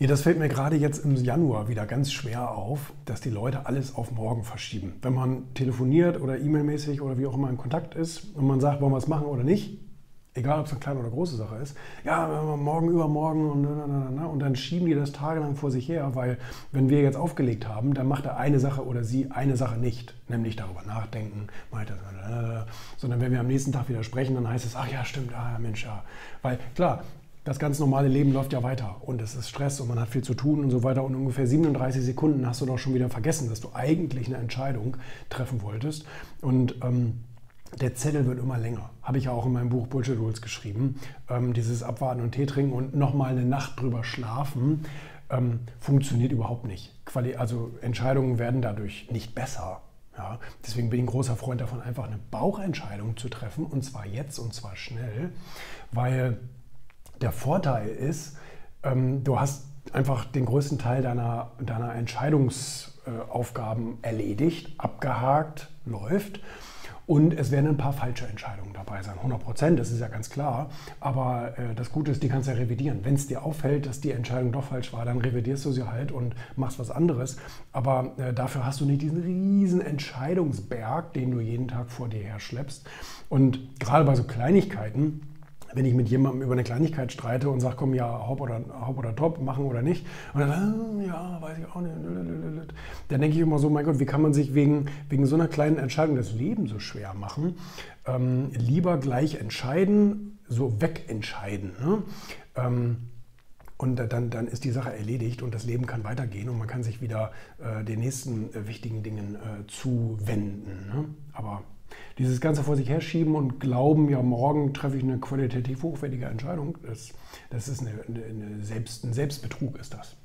Ja, das fällt mir gerade jetzt im Januar wieder ganz schwer auf, dass die Leute alles auf morgen verschieben. Wenn man telefoniert oder E-Mail-mäßig oder wie auch immer in Kontakt ist und man sagt, wollen wir es machen oder nicht, egal ob es eine kleine oder große Sache ist, ja, morgen, übermorgen und, und dann schieben die das tagelang vor sich her, weil wenn wir jetzt aufgelegt haben, dann macht er eine Sache oder sie eine Sache nicht, nämlich darüber nachdenken, sondern wenn wir am nächsten Tag wieder sprechen, dann heißt es, ach ja, stimmt, ah Mensch, ja, weil klar, das ganz normale Leben läuft ja weiter und es ist Stress und man hat viel zu tun und so weiter. Und ungefähr 37 Sekunden hast du doch schon wieder vergessen, dass du eigentlich eine Entscheidung treffen wolltest. Und ähm, der Zettel wird immer länger. Habe ich ja auch in meinem Buch Bullshit Rules geschrieben. Ähm, dieses Abwarten und Tee trinken und nochmal eine Nacht drüber schlafen ähm, funktioniert überhaupt nicht. Quali also Entscheidungen werden dadurch nicht besser. Ja, deswegen bin ich ein großer Freund davon, einfach eine Bauchentscheidung zu treffen und zwar jetzt und zwar schnell, weil der Vorteil ist, ähm, du hast einfach den größten Teil deiner, deiner Entscheidungsaufgaben erledigt, abgehakt, läuft. Und es werden ein paar falsche Entscheidungen dabei sein. 100 Prozent, das ist ja ganz klar. Aber äh, das Gute ist, die kannst du ja revidieren. Wenn es dir auffällt, dass die Entscheidung doch falsch war, dann revidierst du sie halt und machst was anderes. Aber äh, dafür hast du nicht diesen riesen Entscheidungsberg, den du jeden Tag vor dir her schleppst. Und gerade bei so Kleinigkeiten, wenn ich mit jemandem über eine Kleinigkeit streite und sage, komm, ja, hopp oder, hopp oder top, machen oder nicht, und dann, äh, ja, weiß ich auch nicht, dann denke ich immer so, mein Gott, wie kann man sich wegen, wegen so einer kleinen Entscheidung das Leben so schwer machen? Ähm, lieber gleich entscheiden, so wegentscheiden. Ne? Ähm, und dann, dann ist die Sache erledigt und das Leben kann weitergehen und man kann sich wieder äh, den nächsten äh, wichtigen Dingen äh, zuwenden. Ne? Aber dieses Ganze vor sich herschieben und glauben, ja, morgen treffe ich eine qualitativ hochwertige Entscheidung, das, das ist eine, eine Selbst, ein Selbstbetrug, ist das.